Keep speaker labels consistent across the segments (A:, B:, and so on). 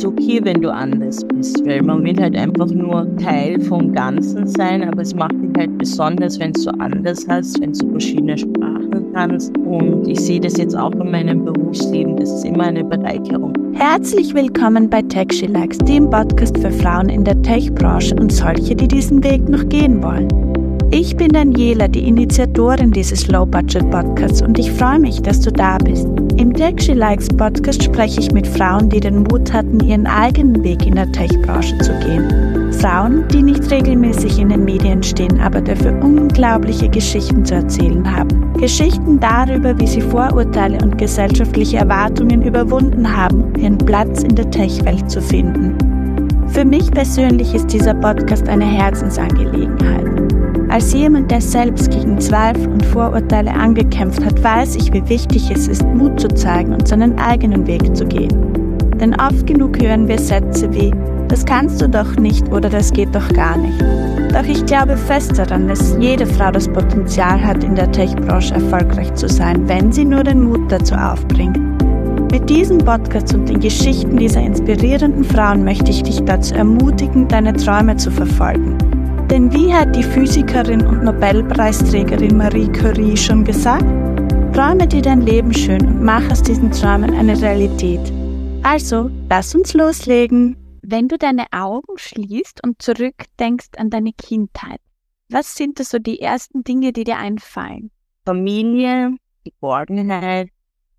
A: ist okay, wenn du anders bist, weil man will halt einfach nur Teil vom Ganzen sein, aber es macht dich halt besonders, wenn du anders hast, wenn du verschiedene Sprachen kannst. Und ich sehe das jetzt auch in meinem Berufsleben, das ist immer eine Bereicherung.
B: Herzlich willkommen bei Tech She Likes, dem Podcast für Frauen in der Tech-Branche und solche, die diesen Weg noch gehen wollen. Ich bin Daniela, die Initiatorin dieses Low-Budget-Podcasts und ich freue mich, dass du da bist. Im Tech She Likes Podcast spreche ich mit Frauen, die den Mut hatten, ihren eigenen Weg in der Tech-Branche zu gehen. Frauen, die nicht regelmäßig in den Medien stehen, aber dafür unglaubliche Geschichten zu erzählen haben. Geschichten darüber, wie sie Vorurteile und gesellschaftliche Erwartungen überwunden haben, ihren Platz in der Tech-Welt zu finden. Für mich persönlich ist dieser Podcast eine Herzensangelegenheit. Als jemand, der selbst gegen Zweifel und Vorurteile angekämpft hat, weiß ich, wie wichtig es ist, Mut zu zeigen und seinen eigenen Weg zu gehen. Denn oft genug hören wir Sätze wie, das kannst du doch nicht oder das geht doch gar nicht. Doch ich glaube fest daran, dass jede Frau das Potenzial hat, in der Tech-Branche erfolgreich zu sein, wenn sie nur den Mut dazu aufbringt. Mit diesem Podcast und den Geschichten dieser inspirierenden Frauen möchte ich dich dazu ermutigen, deine Träume zu verfolgen denn wie hat die Physikerin und Nobelpreisträgerin Marie Curie schon gesagt? Träume dir dein Leben schön und mach aus diesen Träumen eine Realität. Also, lass uns loslegen. Wenn du deine Augen schließt und zurückdenkst an deine Kindheit, was sind da so die ersten Dinge, die dir einfallen?
A: Familie, Geborgenheit,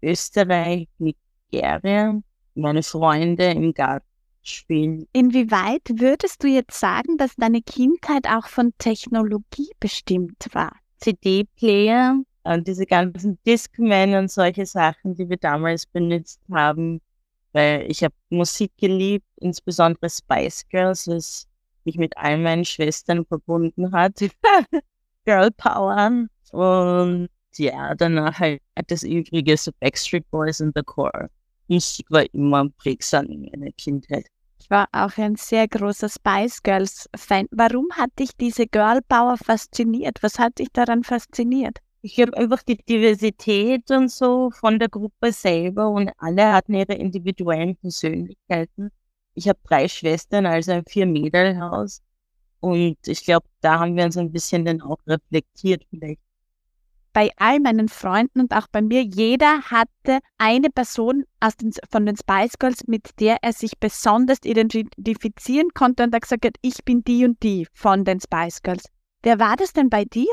A: Österreich, Nigeria, meine Freunde im Garten spielen.
B: Inwieweit würdest du jetzt sagen, dass deine Kindheit auch von Technologie bestimmt war?
A: CD-Player und diese ganzen Discmen und solche Sachen, die wir damals benutzt haben, weil ich habe Musik geliebt, insbesondere Spice Girls, was mich mit all meinen Schwestern verbunden hat. Girl Power und ja, danach halt das Übrige, so Backstreet Boys und The Core. Musik war immer prägsam in meiner Kindheit.
B: War auch ein sehr großer Spice Girls Fan. Warum hat dich diese Girl Power fasziniert? Was hat dich daran fasziniert?
A: Ich habe einfach die Diversität und so von der Gruppe selber und alle hatten ihre individuellen Persönlichkeiten. Ich habe drei Schwestern, also ein Vier-Mädel-Haus. Und ich glaube, da haben wir uns ein bisschen dann auch reflektiert vielleicht
B: bei all meinen Freunden und auch bei mir, jeder hatte eine Person aus den, von den Spice Girls, mit der er sich besonders identifizieren konnte und er gesagt hat, ich bin die und die von den Spice Girls. Wer war das denn bei dir?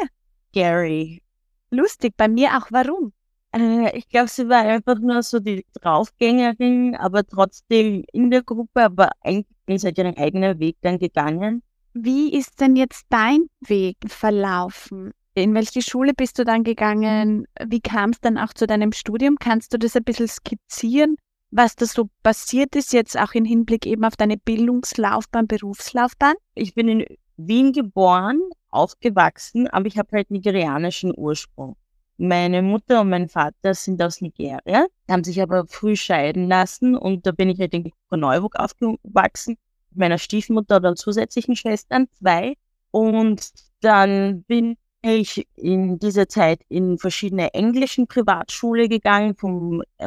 A: Gary.
B: Lustig, bei mir auch. Warum?
A: Äh, ich glaube, sie war einfach nur so die Draufgängerin, aber trotzdem in der Gruppe, aber eigentlich ist sie ihren eigenen Weg dann gegangen.
B: Wie ist denn jetzt dein Weg verlaufen? In welche Schule bist du dann gegangen? Wie kam es dann auch zu deinem Studium? Kannst du das ein bisschen skizzieren, was da so passiert ist, jetzt auch im Hinblick eben auf deine Bildungslaufbahn, Berufslaufbahn?
A: Ich bin in Wien geboren, aufgewachsen, aber ich habe halt nigerianischen Ursprung. Meine Mutter und mein Vater sind aus Nigeria, haben sich aber früh scheiden lassen und da bin ich halt in Neuburg aufgewachsen. Mit meiner Stiefmutter und zusätzlichen Schwestern, zwei. Und dann bin ich in dieser Zeit in verschiedene englischen Privatschule gegangen, vom, äh,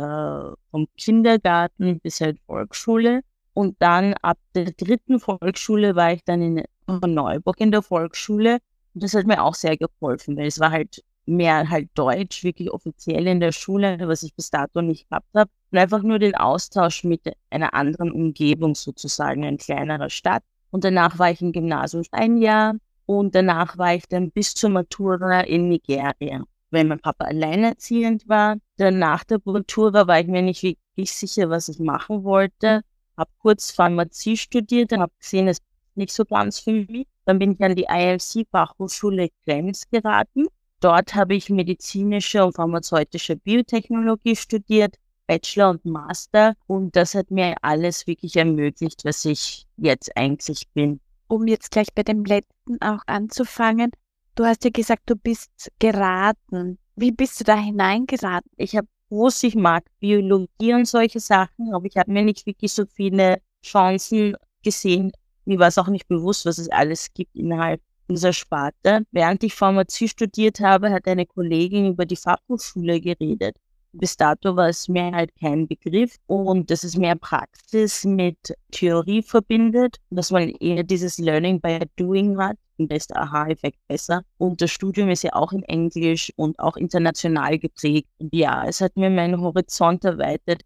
A: vom Kindergarten bis halt Volksschule. Und dann ab der dritten Volksschule war ich dann in Neuburg in der Volksschule. Und das hat mir auch sehr geholfen, weil es war halt mehr halt Deutsch, wirklich offiziell in der Schule, was ich bis dato nicht gehabt habe. Und einfach nur den Austausch mit einer anderen Umgebung sozusagen, ein kleinerer Stadt. Und danach war ich im Gymnasium ein Jahr und danach war ich dann bis zur Matura in Nigeria. Weil mein Papa alleinerziehend war. Dann nach der Matura war ich mir nicht wirklich sicher, was ich machen wollte. Hab kurz Pharmazie studiert, dann habe gesehen, es ist nicht so ganz für mich. Dann bin ich an die ILC Fachhochschule Krems geraten. Dort habe ich medizinische und pharmazeutische Biotechnologie studiert, Bachelor und Master. Und das hat mir alles wirklich ermöglicht, was ich jetzt eigentlich bin
B: um jetzt gleich bei dem letzten auch anzufangen, du hast ja gesagt, du bist geraten. Wie bist du da hineingeraten?
A: Ich habe gewusst, ich mag Biologie und solche Sachen, aber ich habe mir nicht wirklich so viele Chancen gesehen. Mir war es auch nicht bewusst, was es alles gibt innerhalb dieser Sparte. Während ich Pharmazie studiert habe, hat eine Kollegin über die Fachhochschule geredet. Bis dato war es mir halt kein Begriff und dass es mehr Praxis mit Theorie verbindet, dass man eher dieses Learning by Doing hat. Und da ist der Aha-Effekt besser. Und das Studium ist ja auch in Englisch und auch international geprägt. Und ja, es hat mir meinen Horizont erweitert.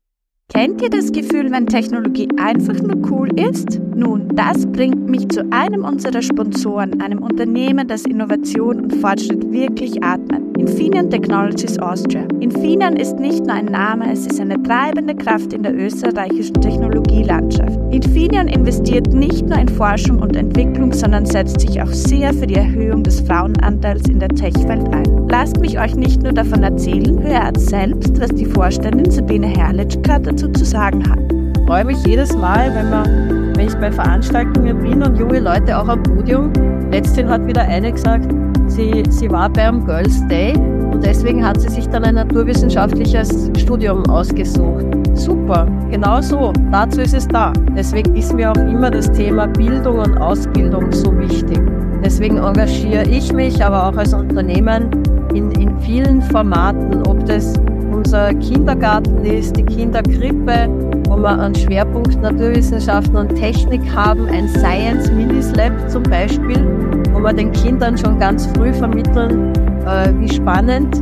B: Kennt ihr das Gefühl, wenn Technologie einfach nur cool ist? Nun, das bringt mich zu einem unserer Sponsoren, einem Unternehmen, das Innovation und Fortschritt wirklich atmet. Infineon Technologies Austria. Infineon ist nicht nur ein Name, es ist eine treibende Kraft in der österreichischen Technologielandschaft. Infineon investiert nicht nur in Forschung und Entwicklung, sondern setzt sich auch sehr für die Erhöhung des Frauenanteils in der Tech-Welt ein. Lasst mich euch nicht nur davon erzählen, hört selbst, was die Vorständin Sabine Herrlich gerade dazu zu sagen hat.
C: Ich freue mich jedes Mal, wenn, man, ich bei Veranstaltungen bin und junge Leute auch am Podium. Letztens hat wieder eine gesagt, sie, sie war beim Girls Day und deswegen hat sie sich dann ein naturwissenschaftliches Studium ausgesucht. Super, genau so, dazu ist es da. Deswegen ist mir auch immer das Thema Bildung und Ausbildung so wichtig. Deswegen engagiere ich mich, aber auch als Unternehmen in, in vielen Formaten, ob das unser Kindergarten ist, die Kinderkrippe, wo wir einen Schwerpunkt Naturwissenschaften und Technik haben, ein Science Minis Lab zum Beispiel, wo wir den Kindern schon ganz früh vermitteln, äh, wie spannend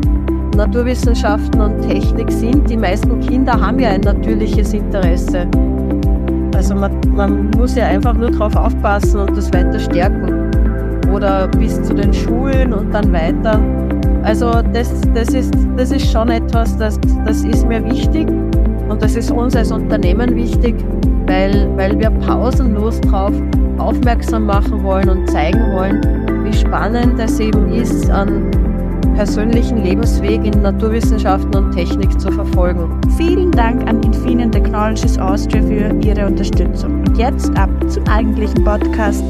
C: Naturwissenschaften und Technik sind. Die meisten Kinder haben ja ein natürliches Interesse. Also man, man muss ja einfach nur darauf aufpassen und das weiter stärken. Oder bis zu den Schulen und dann weiter. Also das, das, ist, das ist schon etwas, das, das ist mir wichtig und das ist uns als Unternehmen wichtig, weil, weil wir pausenlos darauf aufmerksam machen wollen und zeigen wollen, wie spannend es eben ist, an persönlichen Lebensweg in Naturwissenschaften und Technik zu verfolgen.
B: Vielen Dank an Infineon Technologies Austria für Ihre Unterstützung. Und jetzt ab zum eigentlichen Podcast.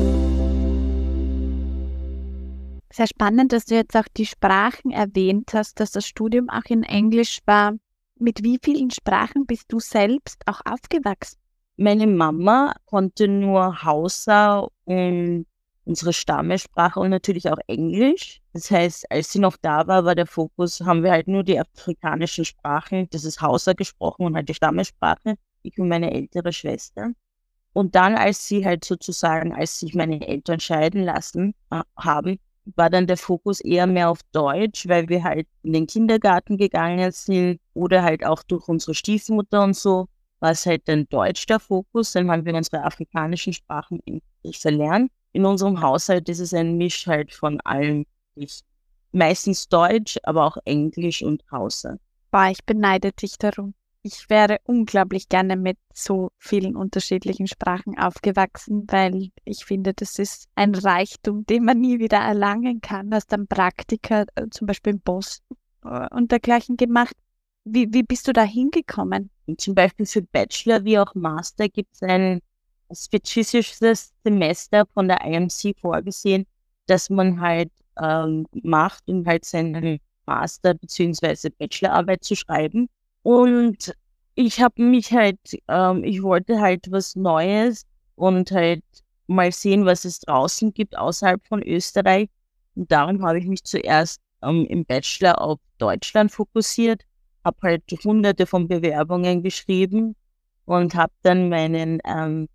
B: Sehr spannend, dass du jetzt auch die Sprachen erwähnt hast, dass das Studium auch in Englisch war. Mit wie vielen Sprachen bist du selbst auch aufgewachsen?
A: Meine Mama konnte nur Hausa und unsere Stammesprache und natürlich auch Englisch. Das heißt, als sie noch da war, war der Fokus, haben wir halt nur die afrikanischen Sprachen, das ist Hausa gesprochen und halt die Stammesprache, ich und meine ältere Schwester. Und dann, als sie halt sozusagen, als sich meine Eltern scheiden lassen haben, war dann der Fokus eher mehr auf Deutsch, weil wir halt in den Kindergarten gegangen sind oder halt auch durch unsere Stiefmutter und so war es halt dann Deutsch der Fokus. Dann haben wir unsere afrikanischen Sprachen endlich verlernt. In unserem Haushalt ist es ein Misch halt von allem. Meistens Deutsch, aber auch Englisch und Hausa.
B: Boah, ich beneide dich darum ich wäre unglaublich gerne mit so vielen unterschiedlichen Sprachen aufgewachsen, weil ich finde, das ist ein Reichtum, den man nie wieder erlangen kann. Du hast dann Praktika äh, zum Beispiel in Boston äh, und dergleichen gemacht. Wie, wie bist du da hingekommen?
A: Zum Beispiel für Bachelor wie auch Master gibt es ein spezifisches Semester von der IMC vorgesehen, das man halt ähm, macht, um halt seine Master- bzw. Bachelorarbeit zu schreiben. Und ich habe mich halt, ähm, ich wollte halt was Neues und halt mal sehen, was es draußen gibt außerhalb von Österreich. Und darum habe ich mich zuerst ähm, im Bachelor auf Deutschland fokussiert, habe halt hunderte von Bewerbungen geschrieben und habe dann meinen, ähm,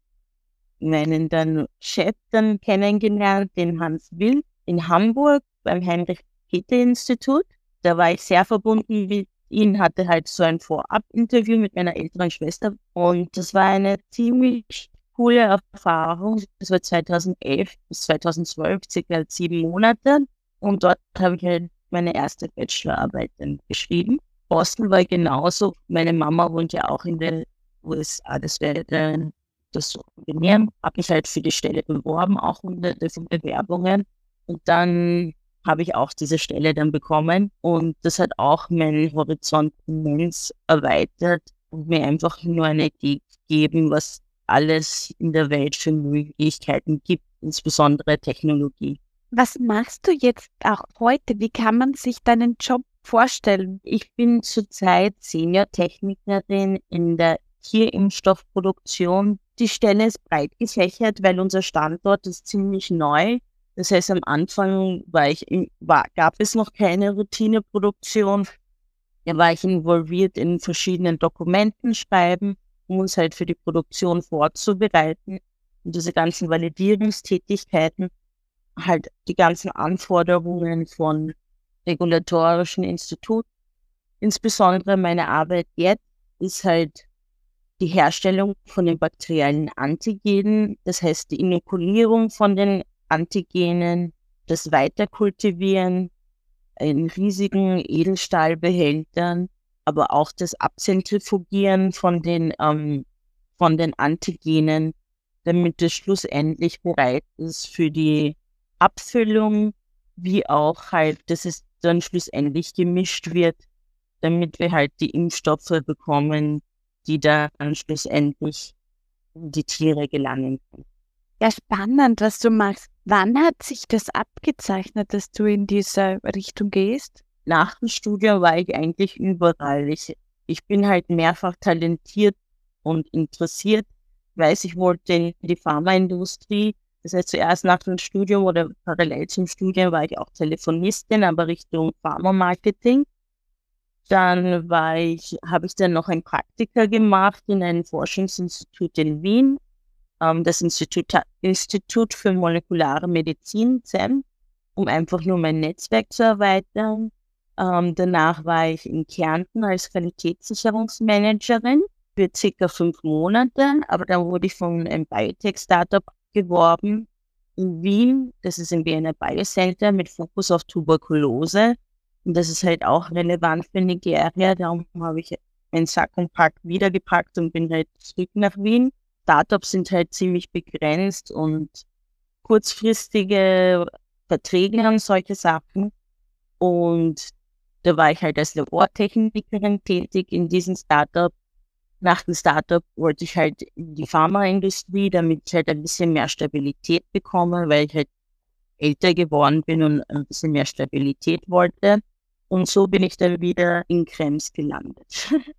A: meinen dann Chef dann kennengelernt, den Hans Will in Hamburg beim Heinrich-Peter-Institut. Da war ich sehr verbunden mit ihn hatte halt so ein Vorab-Interview mit meiner älteren Schwester und das war eine ziemlich coole Erfahrung. Das war 2011 bis 2012, circa sieben Monate und dort habe ich halt meine erste Bachelorarbeit dann geschrieben. Boston war genauso. Meine Mama wohnt ja auch in den USA. Das wäre dann das so kombinieren. Habe mich halt für die Stelle beworben, auch hunderte von Bewerbungen. Und dann habe ich auch diese Stelle dann bekommen. Und das hat auch meinen Horizont immens erweitert und mir einfach nur eine Idee gegeben, was alles in der Welt für Möglichkeiten gibt, insbesondere Technologie.
B: Was machst du jetzt auch heute? Wie kann man sich deinen Job vorstellen?
A: Ich bin zurzeit Senior-Technikerin in der Tierimpfstoffproduktion. Die Stelle ist breit gefächert, weil unser Standort ist ziemlich neu. Das heißt, am Anfang war ich, war, gab es noch keine Routineproduktion. Da war ich involviert in verschiedenen Dokumenten schreiben, um uns halt für die Produktion vorzubereiten. Und diese ganzen Validierungstätigkeiten, halt die ganzen Anforderungen von regulatorischen Instituten. Insbesondere meine Arbeit jetzt ist halt die Herstellung von den bakteriellen Antigenen, das heißt die Inokulierung von den Antigenen, das Weiterkultivieren in riesigen Edelstahlbehältern, aber auch das Abzentrifugieren von den, ähm, von den Antigenen, damit es schlussendlich bereit ist für die Abfüllung, wie auch halt, dass es dann schlussendlich gemischt wird, damit wir halt die Impfstoffe bekommen, die dann schlussendlich in die Tiere gelangen können.
B: Ja, spannend, was du machst. Wann hat sich das abgezeichnet, dass du in diese Richtung gehst?
A: Nach dem Studium war ich eigentlich überall. Ich, ich bin halt mehrfach talentiert und interessiert. Ich weiß, ich wollte in die Pharmaindustrie. Das heißt, zuerst nach dem Studium oder parallel zum Studium war ich auch Telefonistin, aber Richtung Pharma-Marketing. Dann war ich, habe ich dann noch ein Praktika gemacht in einem Forschungsinstitut in Wien, ähm, das Institut, Institut für molekulare Medizin, ZEM, um einfach nur mein Netzwerk zu erweitern. Ähm, danach war ich in Kärnten als Qualitätssicherungsmanagerin für circa fünf Monate, aber dann wurde ich von einem Biotech-Startup geworben in Wien. Das ist im Wiener Biocenter mit Fokus auf Tuberkulose. Und das ist halt auch relevant für Nigeria. Darum habe ich meinen Sack und Pack wiedergepackt und bin halt zurück nach Wien. Startups sind halt ziemlich begrenzt und kurzfristige Verträge und solche Sachen. Und da war ich halt als Labortechnikerin tätig in diesem Startup. Nach dem Startup wollte ich halt in die Pharmaindustrie, damit ich halt ein bisschen mehr Stabilität bekomme, weil ich halt älter geworden bin und ein bisschen mehr Stabilität wollte. Und so bin ich dann wieder in Krems gelandet.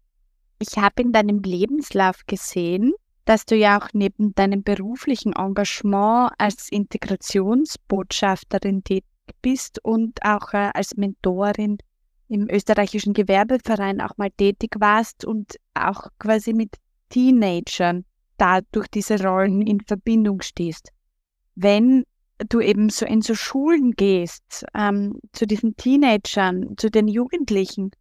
B: Ich habe in deinem Lebenslauf gesehen, dass du ja auch neben deinem beruflichen Engagement als Integrationsbotschafterin tätig bist und auch äh, als Mentorin im österreichischen Gewerbeverein auch mal tätig warst und auch quasi mit Teenagern da durch diese Rollen in Verbindung stehst. Wenn du eben so in so Schulen gehst, ähm, zu diesen Teenagern, zu den Jugendlichen,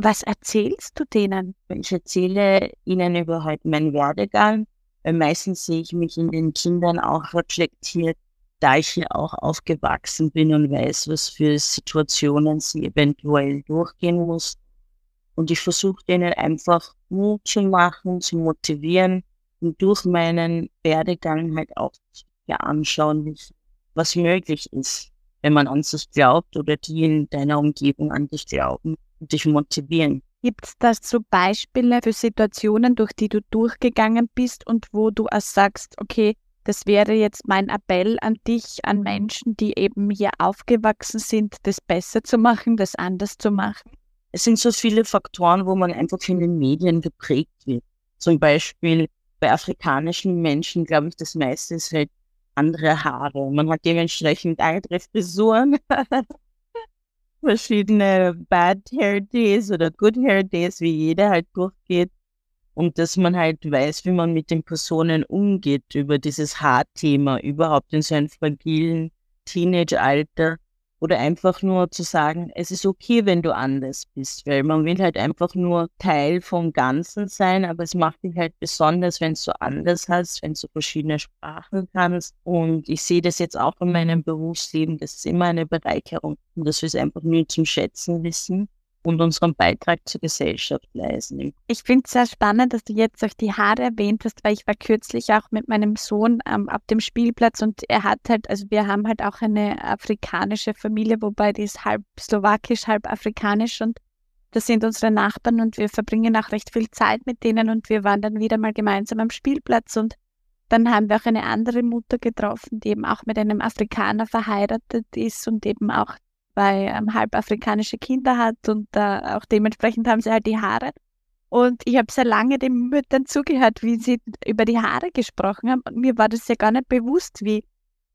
B: was erzählst du denen?
A: Ich erzähle ihnen über halt meinen Werdegang, meistens sehe ich mich in den Kindern auch reflektiert, da ich hier auch aufgewachsen bin und weiß, was für Situationen sie eventuell durchgehen muss. Und ich versuche denen einfach Mut zu machen, zu motivieren und durch meinen Werdegang halt auch ja, anschauen, was möglich ist, wenn man an sich glaubt oder die in deiner Umgebung an dich glauben dich motivieren.
B: Gibt es da so Beispiele für Situationen, durch die du durchgegangen bist und wo du auch sagst, okay, das wäre jetzt mein Appell an dich, an Menschen, die eben hier aufgewachsen sind, das besser zu machen, das anders zu machen?
A: Es sind so viele Faktoren, wo man einfach in den Medien geprägt wird. Zum Beispiel bei afrikanischen Menschen, glaube ich, das meiste ist halt andere Haare. Man hat dementsprechend andere Frisuren. Verschiedene Bad Hair Days oder Good Hair Days, wie jeder halt durchgeht. Und dass man halt weiß, wie man mit den Personen umgeht über dieses Haarthema, überhaupt in so einem fragilen Teenage-Alter oder einfach nur zu sagen, es ist okay, wenn du anders bist, weil man will halt einfach nur Teil vom Ganzen sein, aber es macht dich halt besonders, wenn du anders hast, wenn du verschiedene Sprachen kannst. Und ich sehe das jetzt auch in meinem Berufsleben, das ist immer eine Bereicherung und dass wir es einfach nur zum Schätzen wissen und unseren Beitrag zur Gesellschaft leisten.
B: Ich finde es sehr spannend, dass du jetzt auch die Haare erwähnt hast, weil ich war kürzlich auch mit meinem Sohn ähm, auf dem Spielplatz und er hat halt, also wir haben halt auch eine afrikanische Familie, wobei die ist halb slowakisch, halb afrikanisch und das sind unsere Nachbarn und wir verbringen auch recht viel Zeit mit denen und wir waren dann wieder mal gemeinsam am Spielplatz und dann haben wir auch eine andere Mutter getroffen, die eben auch mit einem Afrikaner verheiratet ist und eben auch zwei ähm, halb afrikanische Kinder hat und äh, auch dementsprechend haben sie halt die Haare. Und ich habe sehr lange den Müttern zugehört, wie sie über die Haare gesprochen haben. Und mir war das ja gar nicht bewusst, wie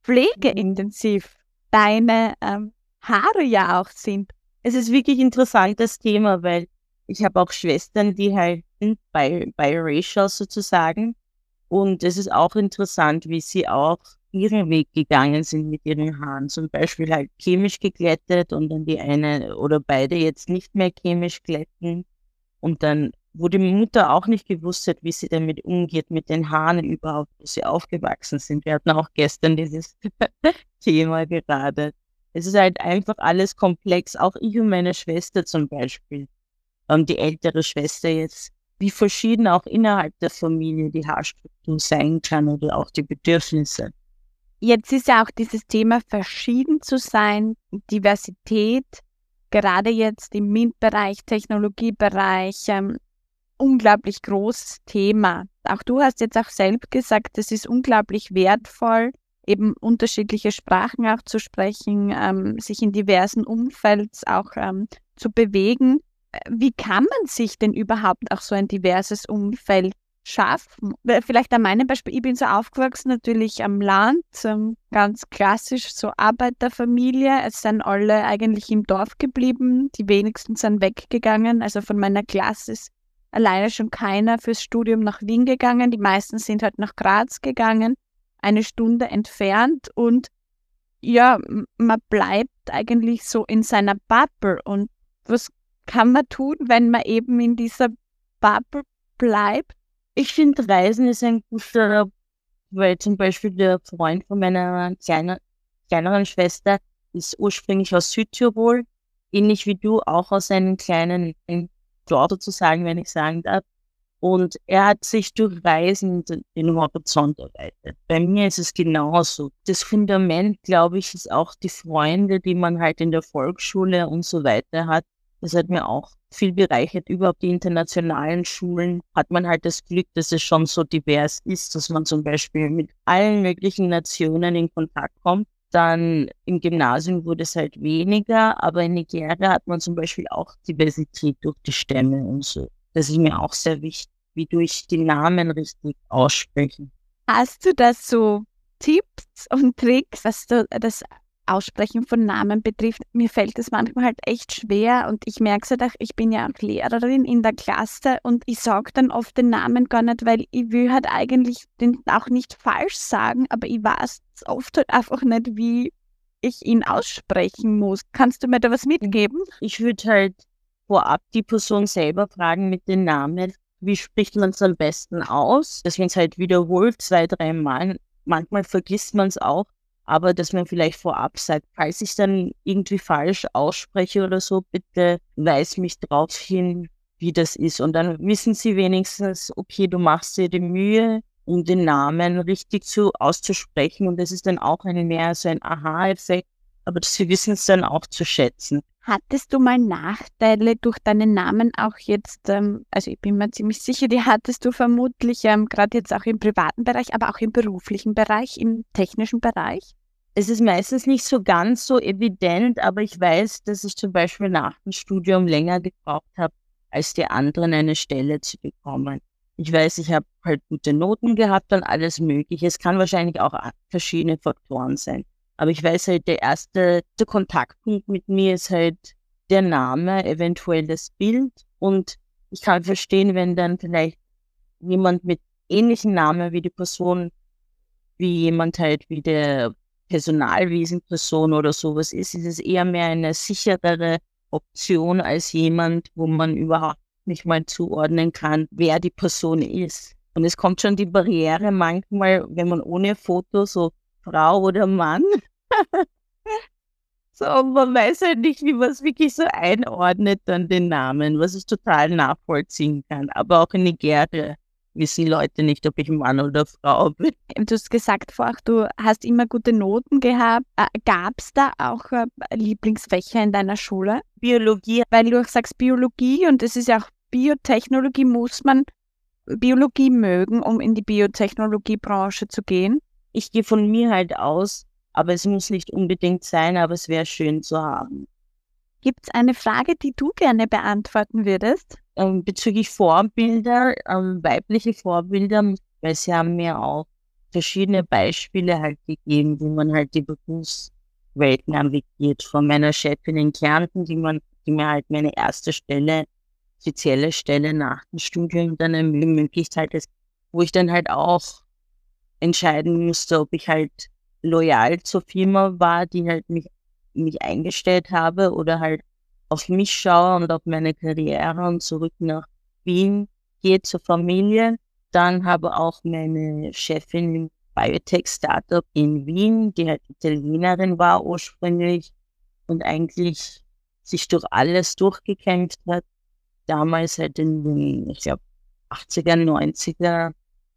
B: pflegeintensiv deine ähm, Haare ja auch sind.
A: Es ist wirklich ein interessantes Thema, weil Ich habe auch Schwestern, die halt sind bi biracial sozusagen. Und es ist auch interessant, wie sie auch ihren Weg gegangen sind mit ihren Haaren. Zum Beispiel halt chemisch geglättet und dann die eine oder beide jetzt nicht mehr chemisch glätten. Und dann, wo die Mutter auch nicht gewusst hat, wie sie damit umgeht mit den Haaren überhaupt, wo sie aufgewachsen sind. Wir hatten auch gestern dieses Thema gerade. Es ist halt einfach alles komplex. Auch ich und meine Schwester zum Beispiel, ähm, die ältere Schwester jetzt, wie verschieden auch innerhalb der Familie die Haarstruktur sein kann oder auch die Bedürfnisse.
B: Jetzt ist ja auch dieses Thema verschieden zu sein, Diversität, gerade jetzt im MINT-Bereich, Technologiebereich, ähm, unglaublich großes Thema. Auch du hast jetzt auch selbst gesagt, es ist unglaublich wertvoll, eben unterschiedliche Sprachen auch zu sprechen, ähm, sich in diversen Umfelds auch ähm, zu bewegen. Wie kann man sich denn überhaupt auch so ein diverses Umfeld schaffen? Vielleicht an meinem Beispiel, ich bin so aufgewachsen, natürlich am Land, ganz klassisch so Arbeiterfamilie. Es sind alle eigentlich im Dorf geblieben, die wenigsten sind weggegangen. Also von meiner Klasse ist alleine schon keiner fürs Studium nach Wien gegangen. Die meisten sind halt nach Graz gegangen eine Stunde entfernt und ja, man bleibt eigentlich so in seiner Bubble. Und was kann man tun, wenn man eben in dieser Bubble bleibt?
A: Ich finde, Reisen ist ein guter, weil zum Beispiel der Freund von meiner kleiner, kleineren Schwester ist ursprünglich aus Südtirol, ähnlich wie du, auch aus einem kleinen Dorf sozusagen, wenn ich sagen darf. Und er hat sich durch Reisen den Horizont erweitert. Bei mir ist es genauso. Das Fundament, glaube ich, ist auch die Freunde, die man halt in der Volksschule und so weiter hat. Das hat mir auch viel bereichert. Überhaupt die internationalen Schulen hat man halt das Glück, dass es schon so divers ist, dass man zum Beispiel mit allen möglichen Nationen in Kontakt kommt. Dann im Gymnasium wurde es halt weniger, aber in Nigeria hat man zum Beispiel auch Diversität durch die Stämme und so. Das ist mir auch sehr wichtig wie durch die Namen richtig aussprechen.
B: Hast du da so Tipps und Tricks, was du das Aussprechen von Namen betrifft? Mir fällt es manchmal halt echt schwer und ich merke es halt auch, ich bin ja auch Lehrerin in der Klasse und ich sage dann oft den Namen gar nicht, weil ich will halt eigentlich den auch nicht falsch sagen, aber ich weiß oft halt einfach nicht, wie ich ihn aussprechen muss. Kannst du mir da was mitgeben?
A: Ich würde halt vorab die Person selber fragen mit den Namen wie spricht man es am besten aus, man es halt wiederholt zwei, drei Mal. Manchmal vergisst man es auch, aber dass man vielleicht vorab sagt, falls ich dann irgendwie falsch ausspreche oder so, bitte weis mich darauf hin, wie das ist. Und dann wissen sie wenigstens, okay, du machst dir die Mühe, um den Namen richtig zu auszusprechen. Und das ist dann auch ein mehr so ein Aha-Effekt, aber sie wissen es dann auch zu schätzen.
B: Hattest du mal Nachteile durch deinen Namen auch jetzt, ähm, also ich bin mir ziemlich sicher, die hattest du vermutlich ähm, gerade jetzt auch im privaten Bereich, aber auch im beruflichen Bereich, im technischen Bereich?
A: Es ist meistens nicht so ganz so evident, aber ich weiß, dass ich zum Beispiel nach dem Studium länger gebraucht habe, als die anderen eine Stelle zu bekommen. Ich weiß, ich habe halt gute Noten gehabt und alles Mögliche. Es kann wahrscheinlich auch verschiedene Faktoren sein. Aber ich weiß halt, der erste der Kontaktpunkt mit mir ist halt der Name, eventuell das Bild. Und ich kann verstehen, wenn dann vielleicht jemand mit ähnlichen Namen wie die Person, wie jemand halt wie der Personalwesenperson oder sowas ist, ist es eher mehr eine sicherere Option als jemand, wo man überhaupt nicht mal zuordnen kann, wer die Person ist. Und es kommt schon die Barriere manchmal, wenn man ohne Foto so Frau oder Mann. so, man weiß halt nicht, wie man es wirklich so einordnet, dann den Namen, was ich total nachvollziehen kann. Aber auch in Nigeria wissen Leute nicht, ob ich Mann oder Frau bin.
B: Du hast gesagt vorher, du hast immer gute Noten gehabt. Äh, Gab es da auch äh, Lieblingsfächer in deiner Schule?
A: Biologie.
B: Weil du auch sagst Biologie und es ist ja auch Biotechnologie, muss man Biologie mögen, um in die Biotechnologiebranche zu gehen?
A: Ich gehe von mir halt aus, aber es muss nicht unbedingt sein, aber es wäre schön zu haben.
B: Gibt es eine Frage, die du gerne beantworten würdest?
A: Ähm, bezüglich Vorbilder, ähm, weibliche Vorbilder, weil sie haben mir auch verschiedene Beispiele halt gegeben, wie man halt die Berufswelt navigiert. Von meiner Chefin in Kärnten, die, man, die mir halt meine erste Stelle spezielle Stelle nach dem Studium dann eine Möglichkeit ist, wo ich dann halt auch entscheiden musste, ob ich halt loyal zur Firma war, die halt mich, mich eingestellt habe oder halt auf mich schaue und auf meine Karriere und zurück nach Wien gehe zur Familie. Dann habe auch meine Chefin im Biotech-Startup in Wien, die halt Italienerin war ursprünglich und eigentlich sich durch alles durchgekämpft hat. Damals halt in den, ich glaube, 80er, 90er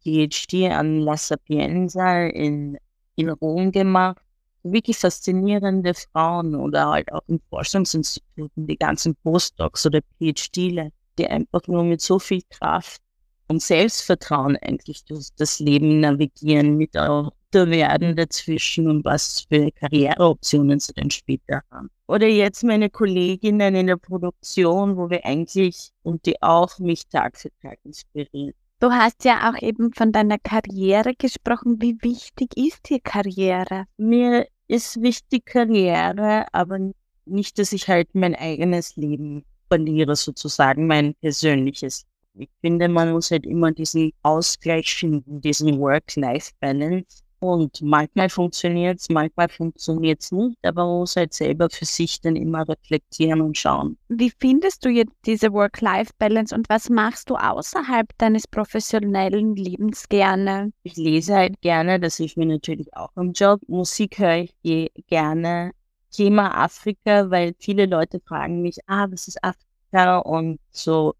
A: PhD an La Sapienza in, in Rom gemacht. Wirklich faszinierende Frauen oder halt auch in Forschungsinstituten, die ganzen Postdocs oder PhDler, die einfach nur mit so viel Kraft und Selbstvertrauen eigentlich durch das Leben navigieren, mit auch werden dazwischen und was für Karriereoptionen sie dann später haben. Oder jetzt meine Kolleginnen in der Produktion, wo wir eigentlich und die auch mich Tag für Tag inspirieren.
B: Du hast ja auch eben von deiner Karriere gesprochen. Wie wichtig ist dir Karriere?
A: Mir ist wichtig Karriere, aber nicht, dass ich halt mein eigenes Leben verliere, sozusagen mein persönliches. Ich finde, man muss halt immer diesen Ausgleich finden, diesen Work-Life-Balance. Und manchmal funktioniert es, manchmal funktioniert es nicht, aber man muss halt selber für sich dann immer reflektieren und schauen.
B: Wie findest du jetzt diese Work-Life-Balance und was machst du außerhalb deines professionellen Lebens gerne?
A: Ich lese halt gerne, das hilft mir natürlich auch im Job. Musik höre ich gerne. Thema Afrika, weil viele Leute fragen mich, ah, was ist Afrika? Und so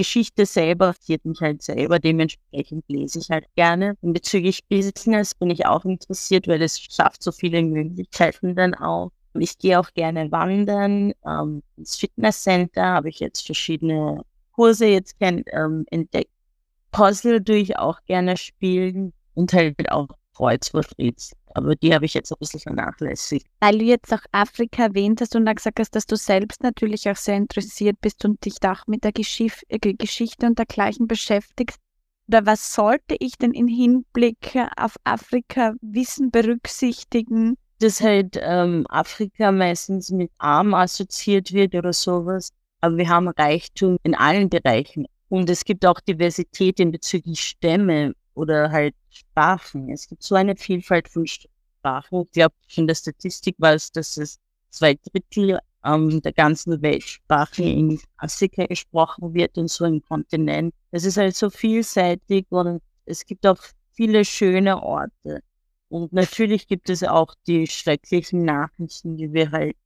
A: Geschichte selber interessiert mich halt selber, dementsprechend lese ich halt gerne. Und bezüglich Business bin ich auch interessiert, weil es schafft so viele Möglichkeiten dann auch. Ich gehe auch gerne wandern. Ähm, ins Fitnesscenter habe ich jetzt verschiedene Kurse jetzt ähm, entdeckt. Puzzle tue ich auch gerne spielen und halt auch Kreuzworträtsel aber die habe ich jetzt ein bisschen vernachlässigt.
B: Weil du jetzt auch Afrika erwähnt hast und dann gesagt hast, dass du selbst natürlich auch sehr interessiert bist und dich auch mit der Geschiff äh, Geschichte und dergleichen beschäftigst. Oder was sollte ich denn im Hinblick auf Afrika Wissen berücksichtigen?
A: Dass halt ähm, Afrika meistens mit arm assoziiert wird oder sowas. Aber wir haben Reichtum in allen Bereichen. Und es gibt auch Diversität in bezüglich Stämme oder halt Sprachen. Es gibt so eine Vielfalt von Sprachen. Ich glaube, in der Statistik war es, dass es zwei Drittel ähm, der ganzen Weltsprache in Afrika gesprochen wird und so im Kontinent. Es ist halt so vielseitig und es gibt auch viele schöne Orte. Und natürlich gibt es auch die schrecklichen Nachrichten, die wir halt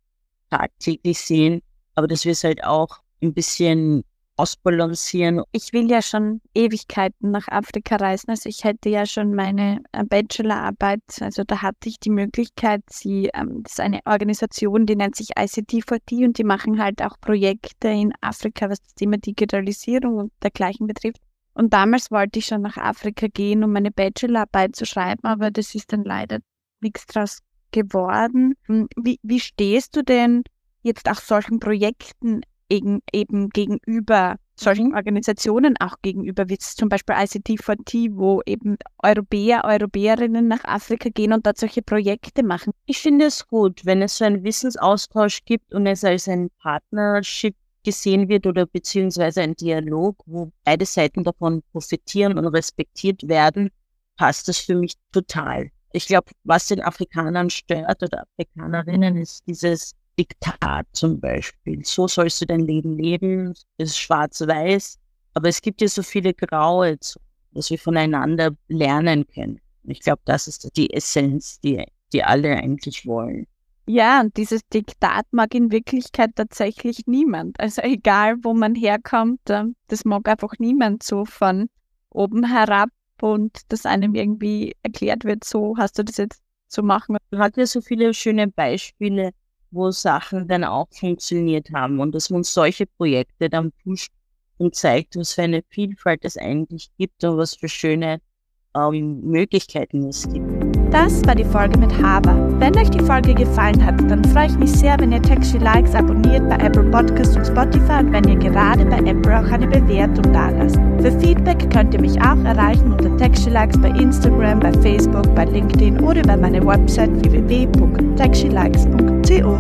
A: tagtäglich sehen, aber dass wir es halt auch ein bisschen ausbalancieren.
B: Ich will ja schon Ewigkeiten nach Afrika reisen. Also ich hätte ja schon meine äh, Bachelorarbeit, also da hatte ich die Möglichkeit, sie, ähm, das ist eine Organisation, die nennt sich ICT4D und die machen halt auch Projekte in Afrika, was das Thema Digitalisierung und dergleichen betrifft. Und damals wollte ich schon nach Afrika gehen, um meine Bachelorarbeit zu schreiben, aber das ist dann leider nichts draus geworden. Hm, wie, wie stehst du denn jetzt auch solchen Projekten eben, eben gegenüber solchen mhm. Organisationen auch gegenüber, wie zum Beispiel ICT4T, wo eben Europäer, Europäerinnen nach Afrika gehen und dort solche Projekte machen.
A: Ich finde es gut, wenn es so einen Wissensaustausch gibt und es als ein Partnership gesehen wird oder beziehungsweise ein Dialog, wo beide Seiten davon profitieren und respektiert werden, passt das für mich total. Ich glaube, was den Afrikanern stört oder Afrikanerinnen ist dieses Diktat zum Beispiel. So sollst du dein Leben leben, es ist schwarz-weiß, aber es gibt ja so viele Graue, dass wir voneinander lernen können. Ich glaube, das ist die Essenz, die, die alle eigentlich wollen.
B: Ja, und dieses Diktat mag in Wirklichkeit tatsächlich niemand. Also egal, wo man herkommt, ähm, das mag einfach niemand so von oben herab und dass einem irgendwie erklärt wird, so hast du das jetzt zu machen.
A: Man hat ja so viele schöne Beispiele wo Sachen dann auch funktioniert haben und dass man solche Projekte dann pusht und zeigt, was für eine Vielfalt es eigentlich gibt und was für schöne ähm, Möglichkeiten es gibt.
B: Das war die Folge mit Haber. Wenn euch die Folge gefallen hat, dann freue ich mich sehr, wenn ihr Taxi Likes abonniert bei Apple Podcasts und Spotify und wenn ihr gerade bei Apple auch eine Bewertung da lasst. Für Feedback könnt ihr mich auch erreichen unter Taxi Likes bei Instagram, bei Facebook, bei LinkedIn oder über meine Website www.taxilikes.co.